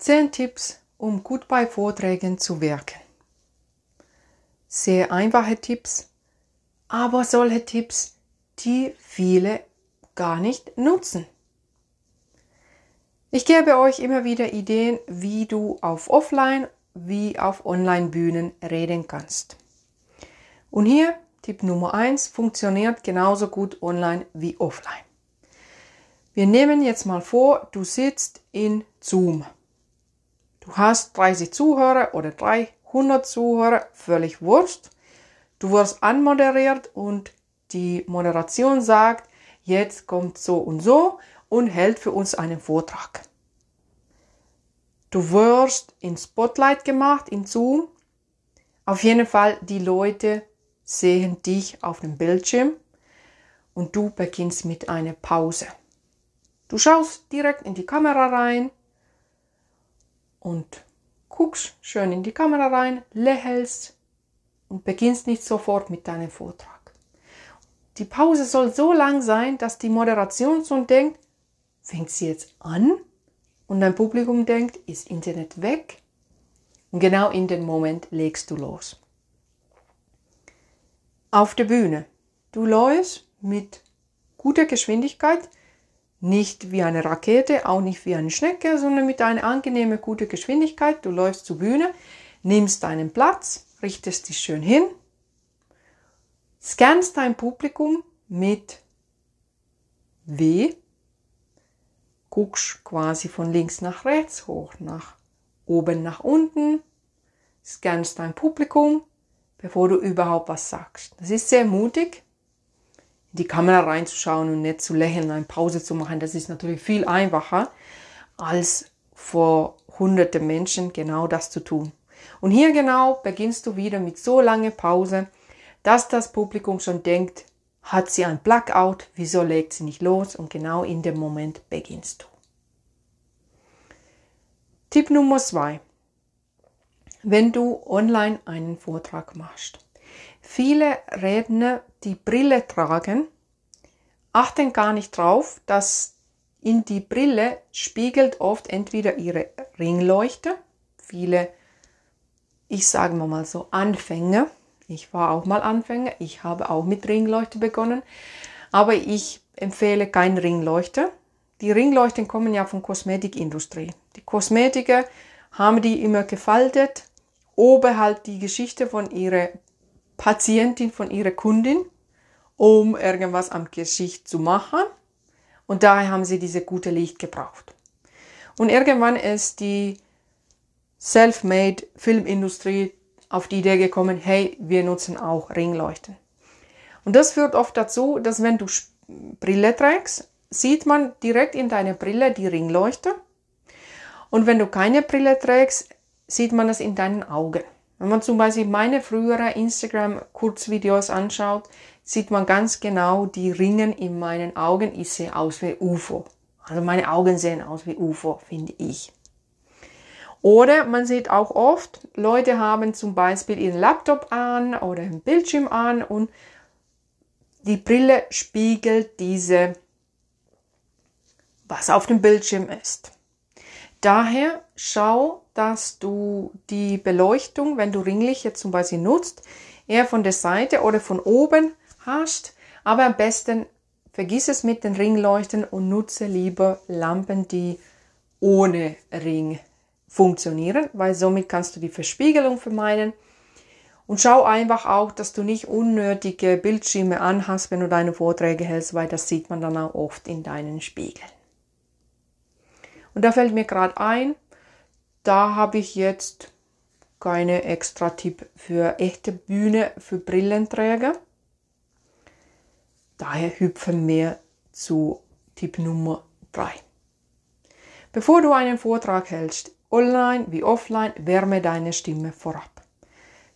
10 Tipps, um gut bei Vorträgen zu wirken. Sehr einfache Tipps, aber solche Tipps, die viele gar nicht nutzen. Ich gebe euch immer wieder Ideen, wie du auf Offline wie auf Online-Bühnen reden kannst. Und hier Tipp Nummer 1 funktioniert genauso gut online wie offline. Wir nehmen jetzt mal vor, du sitzt in Zoom. Du hast 30 Zuhörer oder 300 Zuhörer, völlig Wurst. Du wirst anmoderiert und die Moderation sagt, jetzt kommt so und so und hält für uns einen Vortrag. Du wirst in Spotlight gemacht, in Zoom. Auf jeden Fall, die Leute sehen dich auf dem Bildschirm und du beginnst mit einer Pause. Du schaust direkt in die Kamera rein und guckst schön in die Kamera rein, lächelst und beginnst nicht sofort mit deinem Vortrag. Die Pause soll so lang sein, dass die Moderation schon denkt, fängt sie jetzt an? Und dein Publikum denkt, ist Internet weg? Und genau in dem Moment legst du los. Auf der Bühne. Du läufst mit guter Geschwindigkeit, nicht wie eine Rakete, auch nicht wie eine Schnecke, sondern mit einer angenehmen, guten Geschwindigkeit. Du läufst zur Bühne, nimmst deinen Platz, richtest dich schön hin, scannst dein Publikum mit W, guckst quasi von links nach rechts, hoch nach oben nach unten, scannst dein Publikum, bevor du überhaupt was sagst. Das ist sehr mutig, in die Kamera reinzuschauen und nicht zu lächeln, eine Pause zu machen, das ist natürlich viel einfacher, als vor hunderte Menschen genau das zu tun. Und hier genau beginnst du wieder mit so lange Pause, dass das Publikum schon denkt, hat sie ein Blackout, wieso legt sie nicht los? Und genau in dem Moment beginnst du. Tipp Nummer zwei. Wenn du online einen Vortrag machst. Viele Redner, die Brille tragen, achten gar nicht drauf, dass in die Brille spiegelt oft entweder ihre Ringleuchte, viele, ich sage mal so, Anfänger, ich war auch mal Anfänger, ich habe auch mit Ringleuchte begonnen, aber ich empfehle kein Ringleuchte. Die Ringleuchten kommen ja von Kosmetikindustrie. Die Kosmetiker haben die immer gefaltet, oben halt die Geschichte von ihrer Patientin, von ihrer Kundin, um irgendwas am Gesicht zu machen. Und daher haben sie diese gute Licht gebraucht. Und irgendwann ist die Self-Made Filmindustrie auf die Idee gekommen, hey, wir nutzen auch Ringleuchten. Und das führt oft dazu, dass wenn du Brille trägst, sieht man direkt in deiner Brille die Ringleuchte. Und wenn du keine Brille trägst, sieht man das in deinen Augen. Wenn man zum Beispiel meine früheren Instagram-Kurzvideos anschaut, sieht man ganz genau die Ringen in meinen Augen. Ich sehe aus wie UFO. Also meine Augen sehen aus wie UFO, finde ich. Oder man sieht auch oft, Leute haben zum Beispiel ihren Laptop an oder einen Bildschirm an und die Brille spiegelt diese, was auf dem Bildschirm ist. Daher schau, dass du die Beleuchtung, wenn du Ringlicht zum Beispiel nutzt, eher von der Seite oder von oben hast. Aber am besten vergiss es mit den Ringleuchten und nutze lieber Lampen, die ohne Ring funktionieren, weil somit kannst du die Verspiegelung vermeiden. Und schau einfach auch, dass du nicht unnötige Bildschirme anhast, wenn du deine Vorträge hältst, weil das sieht man dann auch oft in deinen Spiegeln. Und da fällt mir gerade ein, da habe ich jetzt keine extra Tipp für echte Bühne für Brillenträger. Daher hüpfen wir zu Tipp Nummer 3. Bevor du einen Vortrag hältst, online wie offline, wärme deine Stimme vorab.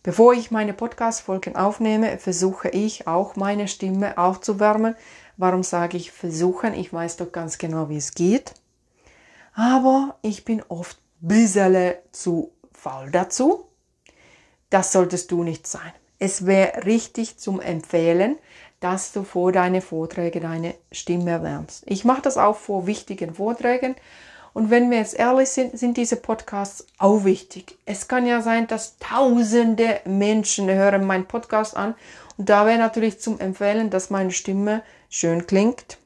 Bevor ich meine Podcast-Folgen aufnehme, versuche ich auch meine Stimme aufzuwärmen. Warum sage ich versuchen? Ich weiß doch ganz genau, wie es geht aber ich bin oft bisschen zu faul dazu. Das solltest du nicht sein. Es wäre richtig zum Empfehlen, dass du vor deine Vorträge deine Stimme erwärmst. Ich mache das auch vor wichtigen Vorträgen Und wenn wir jetzt ehrlich sind, sind diese Podcasts auch wichtig. Es kann ja sein, dass tausende Menschen hören meinen Podcast an. Und da wäre natürlich zum Empfehlen, dass meine Stimme schön klingt.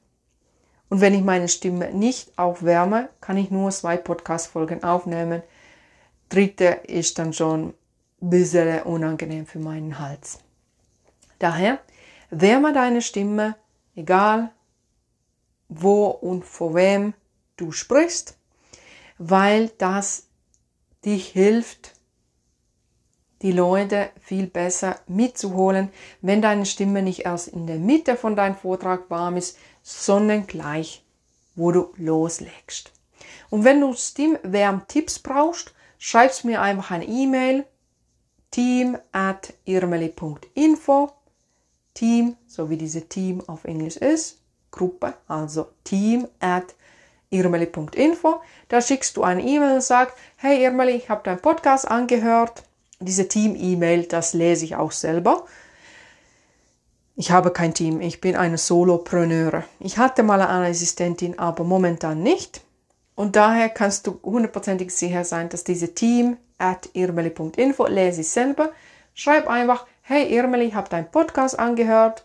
Und wenn ich meine Stimme nicht aufwärme, kann ich nur zwei Podcast-Folgen aufnehmen. Dritte ist dann schon ein bisschen unangenehm für meinen Hals. Daher, wärme deine Stimme, egal wo und vor wem du sprichst weil das dich hilft, die Leute viel besser mitzuholen, wenn deine Stimme nicht erst in der Mitte von deinem Vortrag warm ist, sondern gleich, wo du loslegst. Und wenn du Stimmwärmtipps brauchst, schreibst mir einfach ein E-Mail team at irmeli.info Team, so wie diese Team auf Englisch ist, Gruppe, also team at irmeli.info. Da schickst du eine E-Mail und sagst, hey Irmeli, ich habe deinen Podcast angehört. Diese Team-E-Mail, das lese ich auch selber. Ich habe kein Team, ich bin eine Solopreneur. Ich hatte mal eine Assistentin, aber momentan nicht. Und daher kannst du hundertprozentig sicher sein, dass diese Team at irmeli.info lese ich selber. Schreib einfach, hey Irmeli, ich habe deinen Podcast angehört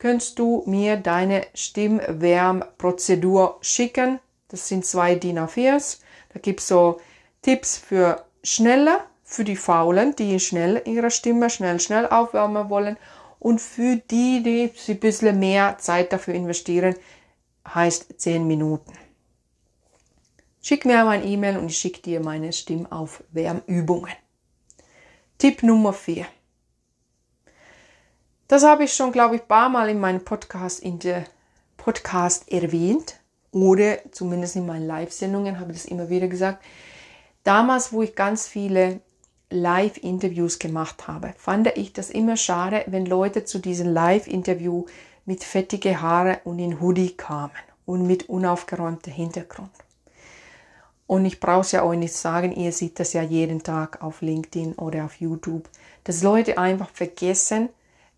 könntest du mir deine Stimmwärmprozedur schicken. Das sind zwei DIN A4s. Da gibt's so Tipps für schneller, für die Faulen, die schnell ihre Stimme schnell, schnell aufwärmen wollen. Und für die, die ein bisschen mehr Zeit dafür investieren, heißt 10 Minuten. Schick mir ein E-Mail und ich schicke dir meine Stimmaufwärmübungen. Tipp Nummer 4. Das habe ich schon, glaube ich, paar Mal in meinem Podcast, in der Podcast erwähnt oder zumindest in meinen Live-Sendungen habe ich das immer wieder gesagt. Damals, wo ich ganz viele Live-Interviews gemacht habe, fand ich das immer schade, wenn Leute zu diesem Live-Interview mit fettige Haare und in Hoodie kamen und mit unaufgeräumtem Hintergrund. Und ich brauche es ja euch nicht sagen, ihr seht das ja jeden Tag auf LinkedIn oder auf YouTube, dass Leute einfach vergessen,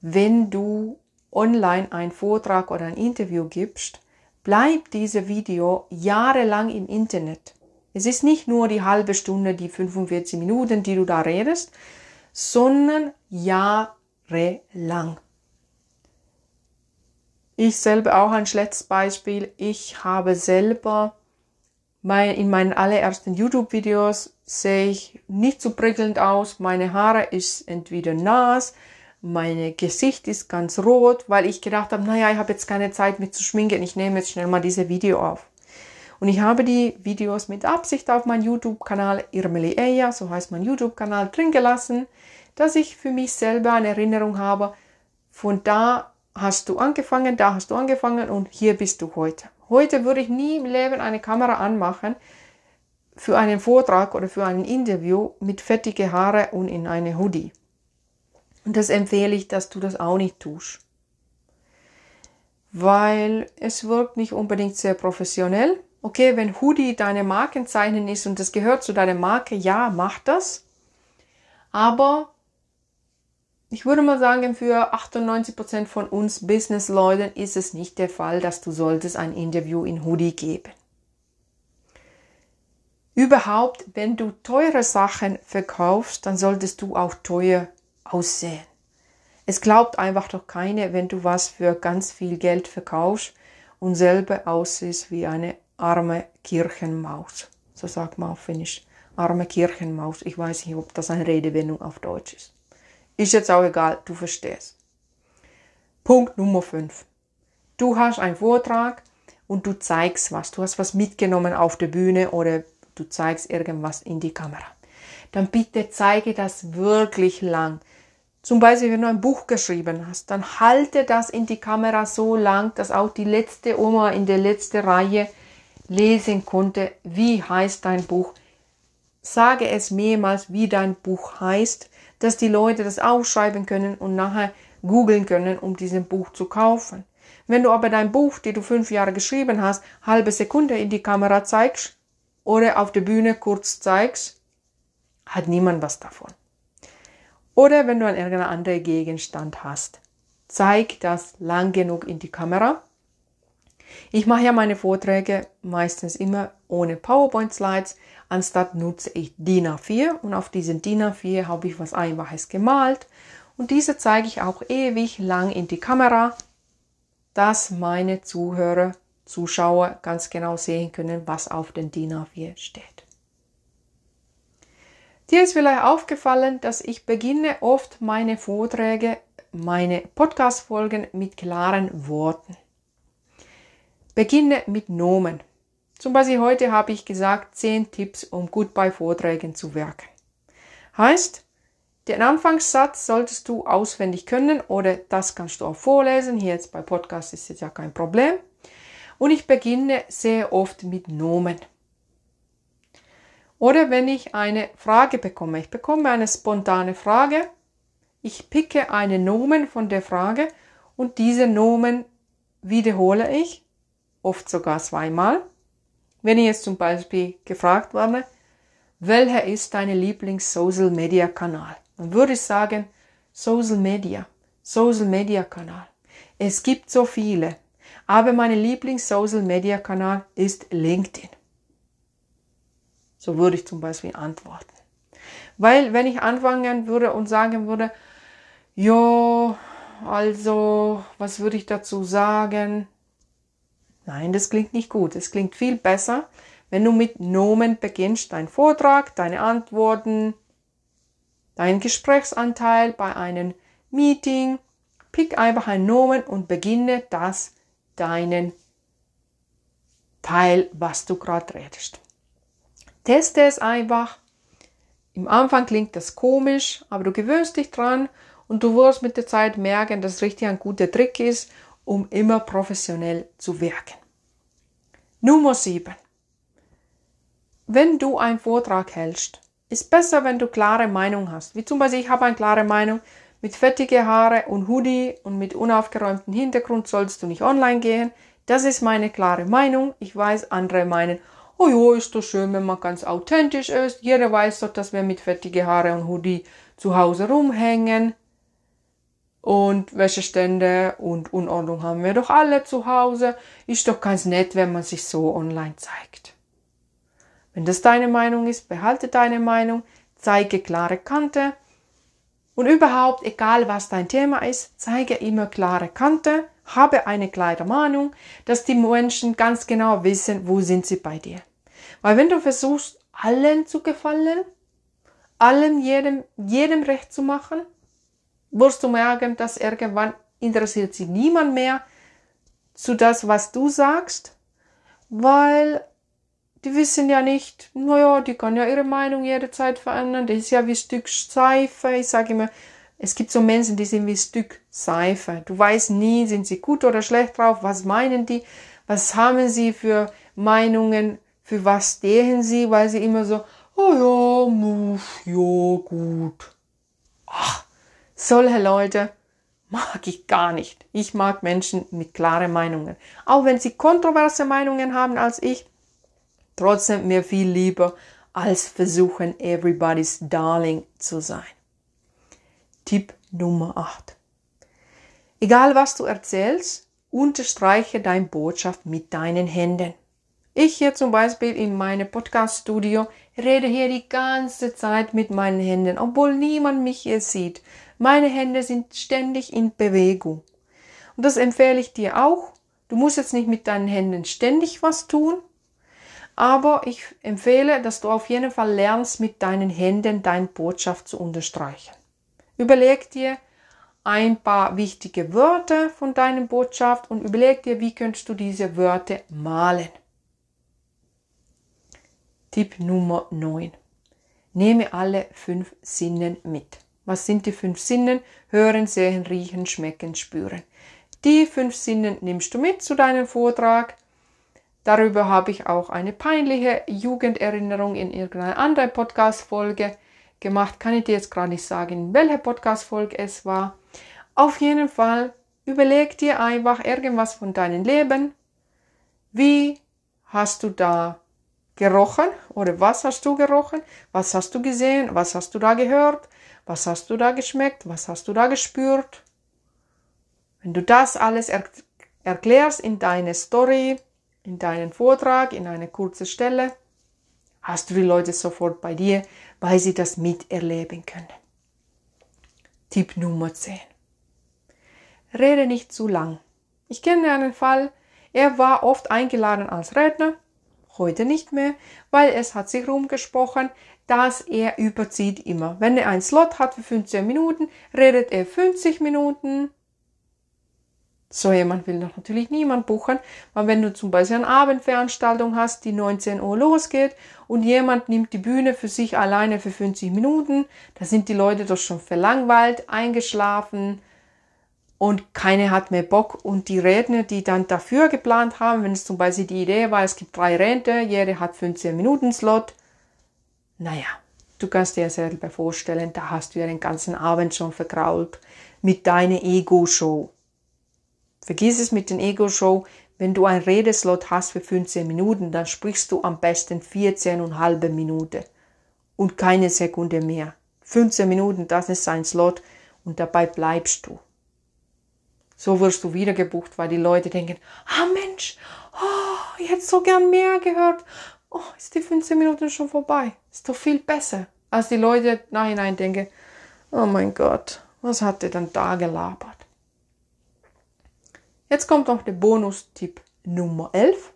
wenn du online einen Vortrag oder ein Interview gibst, bleibt dieses Video jahrelang im Internet. Es ist nicht nur die halbe Stunde, die 45 Minuten, die du da redest, sondern jahrelang. Ich selber auch ein schlechtes Beispiel. Ich habe selber mein, in meinen allerersten YouTube-Videos sehe ich nicht so prickelnd aus. Meine Haare ist entweder nass, mein Gesicht ist ganz rot, weil ich gedacht habe, naja, ich habe jetzt keine Zeit mit zu schminken, ich nehme jetzt schnell mal diese Video auf. Und ich habe die Videos mit Absicht auf meinen YouTube-Kanal Irmeli Eya, so heißt mein YouTube-Kanal, drin gelassen, dass ich für mich selber eine Erinnerung habe, von da hast du angefangen, da hast du angefangen und hier bist du heute. Heute würde ich nie im Leben eine Kamera anmachen für einen Vortrag oder für ein Interview mit fettige Haare und in eine Hoodie. Und das empfehle ich, dass du das auch nicht tust. Weil es wirkt nicht unbedingt sehr professionell. Okay, wenn Hoodie deine Markenzeichen ist und das gehört zu deiner Marke, ja, mach das. Aber ich würde mal sagen, für 98 Prozent von uns Business-Leuten ist es nicht der Fall, dass du solltest ein Interview in Hoodie geben. Überhaupt, wenn du teure Sachen verkaufst, dann solltest du auch teuer aussehen. Es glaubt einfach doch keine, wenn du was für ganz viel Geld verkaufst und selber aussiehst wie eine arme Kirchenmaus. So sagt man auf Finnisch. Arme Kirchenmaus. Ich weiß nicht, ob das eine Redewendung auf Deutsch ist. Ist jetzt auch egal, du verstehst. Punkt Nummer 5. Du hast einen Vortrag und du zeigst was. Du hast was mitgenommen auf der Bühne oder du zeigst irgendwas in die Kamera. Dann bitte zeige das wirklich lang. Zum Beispiel, wenn du ein Buch geschrieben hast, dann halte das in die Kamera so lang, dass auch die letzte Oma in der letzten Reihe lesen konnte, wie heißt dein Buch. Sage es mehrmals, wie dein Buch heißt, dass die Leute das aufschreiben können und nachher googeln können, um diesen Buch zu kaufen. Wenn du aber dein Buch, die du fünf Jahre geschrieben hast, halbe Sekunde in die Kamera zeigst oder auf der Bühne kurz zeigst, hat niemand was davon. Oder wenn du einen irgendeinen anderen Gegenstand hast. Zeig das lang genug in die Kamera. Ich mache ja meine Vorträge meistens immer ohne PowerPoint-Slides. Anstatt nutze ich DIN A4 und auf diesen DIN A4 habe ich was Einfaches gemalt. Und diese zeige ich auch ewig lang in die Kamera, dass meine Zuhörer, Zuschauer ganz genau sehen können, was auf den DIN A4 steht. Dir ist vielleicht aufgefallen, dass ich beginne oft meine Vorträge, meine Podcast-Folgen mit klaren Worten. Beginne mit Nomen. Zum Beispiel heute habe ich gesagt, 10 Tipps, um gut bei Vorträgen zu wirken. Heißt, den Anfangssatz solltest du auswendig können oder das kannst du auch vorlesen. Hier jetzt bei Podcast ist jetzt ja kein Problem. Und ich beginne sehr oft mit Nomen. Oder wenn ich eine Frage bekomme, ich bekomme eine spontane Frage, ich picke einen Nomen von der Frage und diese Nomen wiederhole ich, oft sogar zweimal. Wenn ich jetzt zum Beispiel gefragt werde, welcher ist dein Lieblings-Social-Media-Kanal? Dann würde ich sagen, Social Media, Social Media Kanal. Es gibt so viele, aber mein Lieblings-Social Media Kanal ist LinkedIn. So würde ich zum Beispiel antworten. Weil wenn ich anfangen würde und sagen würde, ja, also, was würde ich dazu sagen? Nein, das klingt nicht gut. Es klingt viel besser, wenn du mit Nomen beginnst, dein Vortrag, deine Antworten, dein Gesprächsanteil bei einem Meeting. Pick einfach ein Nomen und beginne das deinen Teil, was du gerade redest. Teste es einfach. Im Anfang klingt das komisch, aber du gewöhnst dich dran und du wirst mit der Zeit merken, dass es richtig ein guter Trick ist, um immer professionell zu wirken. Nummer 7. Wenn du einen Vortrag hältst, ist besser, wenn du klare Meinung hast. Wie zum Beispiel, ich habe eine klare Meinung, mit fettige Haare und Hoodie und mit unaufgeräumtem Hintergrund sollst du nicht online gehen. Das ist meine klare Meinung. Ich weiß, andere meinen, oh ja, ist doch schön, wenn man ganz authentisch ist. Jeder weiß doch, dass wir mit fettige Haare und Hoodie zu Hause rumhängen. Und Wäschestände und Unordnung haben wir doch alle zu Hause. Ist doch ganz nett, wenn man sich so online zeigt. Wenn das deine Meinung ist, behalte deine Meinung, zeige klare Kante. Und überhaupt, egal was dein Thema ist, zeige immer klare Kante, habe eine klare Meinung, dass die Menschen ganz genau wissen, wo sind sie bei dir. Weil wenn du versuchst, allen zu gefallen, allen jedem, jedem recht zu machen, wirst du merken, dass irgendwann interessiert sich niemand mehr zu das, was du sagst, weil die wissen ja nicht, naja, die kann ja ihre Meinung jederzeit verändern. Das ist ja wie Stück Seife. Ich sage immer, es gibt so Menschen, die sind wie Stück Seife. Du weißt nie, sind sie gut oder schlecht drauf, was meinen die, was haben sie für Meinungen, für was stehen sie, weil sie immer so, oh ja, muff, ja, gut. Ach, solche Leute mag ich gar nicht. Ich mag Menschen mit klaren Meinungen. Auch wenn sie kontroverse Meinungen haben als ich, trotzdem mir viel lieber, als versuchen, everybody's darling zu sein. Tipp Nummer 8. Egal was du erzählst, unterstreiche deine Botschaft mit deinen Händen. Ich hier zum Beispiel in meinem Podcast-Studio rede hier die ganze Zeit mit meinen Händen, obwohl niemand mich hier sieht. Meine Hände sind ständig in Bewegung. Und das empfehle ich dir auch. Du musst jetzt nicht mit deinen Händen ständig was tun, aber ich empfehle, dass du auf jeden Fall lernst, mit deinen Händen deine Botschaft zu unterstreichen. Überleg dir ein paar wichtige Wörter von deiner Botschaft und überleg dir, wie könntest du diese Wörter malen. Tipp Nummer 9. Nehme alle fünf Sinnen mit. Was sind die fünf Sinnen? Hören, sehen, riechen, schmecken, spüren. Die fünf Sinnen nimmst du mit zu deinem Vortrag Darüber habe ich auch eine peinliche Jugenderinnerung in irgendeiner anderen Podcast-Folge gemacht. Kann ich dir jetzt gerade nicht sagen, in welcher Podcast-Folge es war. Auf jeden Fall überleg dir einfach irgendwas von deinem Leben. Wie hast du da gerochen oder was hast du gerochen? Was hast du gesehen? Was hast du da gehört? Was hast du da geschmeckt? Was hast du da gespürt? Wenn du das alles erklärst in deine Story, in deinen Vortrag, in eine kurze Stelle, hast du die Leute sofort bei dir, weil sie das miterleben können. Tipp Nummer 10. Rede nicht zu lang. Ich kenne einen Fall, er war oft eingeladen als Redner, heute nicht mehr, weil es hat sich rumgesprochen, dass er überzieht immer. Wenn er einen Slot hat für 15 Minuten, redet er 50 Minuten. So jemand will doch natürlich niemand buchen, weil wenn du zum Beispiel eine Abendveranstaltung hast, die 19 Uhr losgeht und jemand nimmt die Bühne für sich alleine für 50 Minuten, da sind die Leute doch schon verlangweilt, eingeschlafen, und keine hat mehr Bock. Und die Redner, die dann dafür geplant haben, wenn es zum Beispiel die Idee war, es gibt drei Rente, jeder hat 15 Minuten Slot, naja, du kannst dir selber vorstellen, da hast du ja den ganzen Abend schon vergrault mit deiner Ego-Show. Vergiss es mit den Ego-Show, wenn du ein Redeslot hast für 15 Minuten, dann sprichst du am besten 14 und halbe Minute und keine Sekunde mehr. 15 Minuten, das ist ein Slot und dabei bleibst du. So wirst du wieder gebucht, weil die Leute denken, ah Mensch, oh, ich hätte so gern mehr gehört. Oh, ist die 15 Minuten schon vorbei. Ist doch viel besser, als die Leute nachhinein denken, oh mein Gott, was hat der denn da gelabert? Jetzt kommt noch der Bonustipp Nummer 11.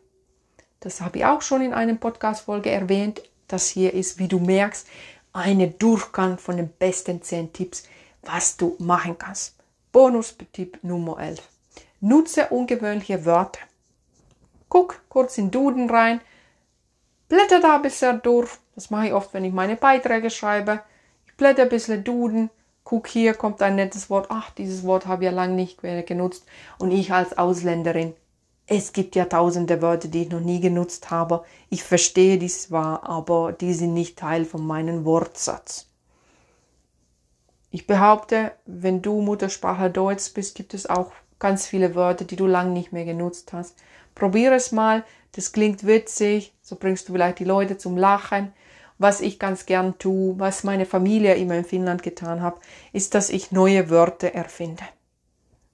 Das habe ich auch schon in einer Podcast-Folge erwähnt. Das hier ist, wie du merkst, eine Durchgang von den besten 10 Tipps, was du machen kannst. Bonustipp Nummer 11. Nutze ungewöhnliche Wörter. Guck kurz in Duden rein, blätter da ein bisschen durch. Das mache ich oft, wenn ich meine Beiträge schreibe. Ich blätter ein bisschen Duden, guck hier, kommt ein nettes Wort. Ach, dieses Wort habe ich ja lange nicht genutzt. Und ich als Ausländerin, es gibt ja tausende Wörter, die ich noch nie genutzt habe. Ich verstehe die zwar, aber die sind nicht Teil von meinem Wortsatz. Ich behaupte, wenn du Muttersprache Deutsch bist, gibt es auch ganz viele Wörter, die du lange nicht mehr genutzt hast. Probiere es mal, das klingt witzig, so bringst du vielleicht die Leute zum Lachen. Was ich ganz gern tue, was meine Familie immer in Finnland getan hat, ist, dass ich neue Wörter erfinde.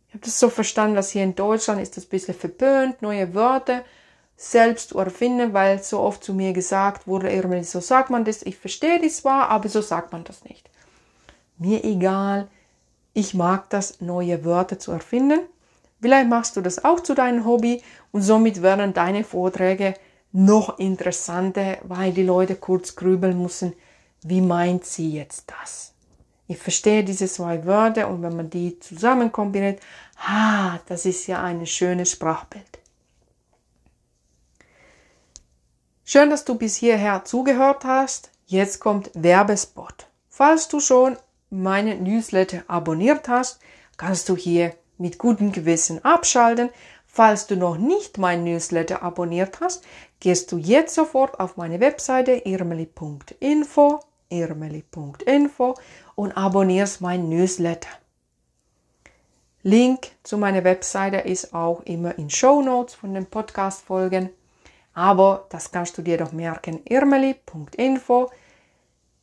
Ich habe das so verstanden, dass hier in Deutschland ist das ein bisschen verpönt, neue Wörter selbst zu erfinden, weil so oft zu mir gesagt wurde, irgendwie so sagt man das, ich verstehe das zwar, aber so sagt man das nicht mir egal. Ich mag das, neue Wörter zu erfinden. Vielleicht machst du das auch zu deinem Hobby und somit werden deine Vorträge noch interessanter, weil die Leute kurz grübeln müssen, wie meint sie jetzt das? Ich verstehe diese zwei Wörter und wenn man die zusammen kombiniert, ah, das ist ja ein schönes Sprachbild. Schön, dass du bis hierher zugehört hast. Jetzt kommt Werbespot. Falls du schon meinen Newsletter abonniert hast, kannst du hier mit gutem Gewissen abschalten. Falls du noch nicht mein Newsletter abonniert hast, gehst du jetzt sofort auf meine Webseite irmeli.info, irmeli.info und abonnierst mein Newsletter. Link zu meiner Webseite ist auch immer in Show Notes von den Podcast Folgen. Aber das kannst du dir doch merken, irmeli.info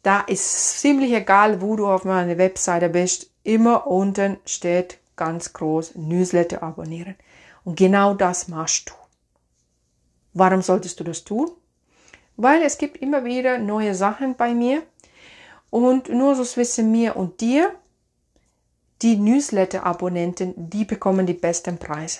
da ist ziemlich egal, wo du auf meiner Webseite bist. Immer unten steht ganz groß Newsletter abonnieren. Und genau das machst du. Warum solltest du das tun? Weil es gibt immer wieder neue Sachen bei mir. Und nur so wissen mir und dir, die Newsletter-Abonnenten, die bekommen die besten Preise.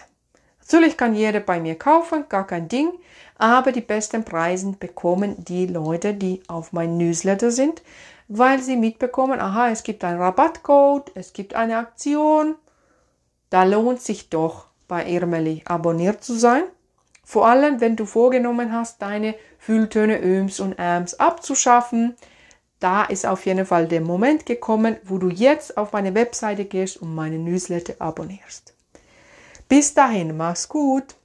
Natürlich kann jeder bei mir kaufen, gar kein Ding, aber die besten Preise bekommen die Leute, die auf mein Newsletter sind, weil sie mitbekommen, aha, es gibt einen Rabattcode, es gibt eine Aktion. Da lohnt sich doch bei Irmeli abonniert zu sein. Vor allem, wenn du vorgenommen hast, deine Fülltöne Öms und Äms abzuschaffen. Da ist auf jeden Fall der Moment gekommen, wo du jetzt auf meine Webseite gehst und meine Newsletter abonnierst. Bis dahin, mach's gut.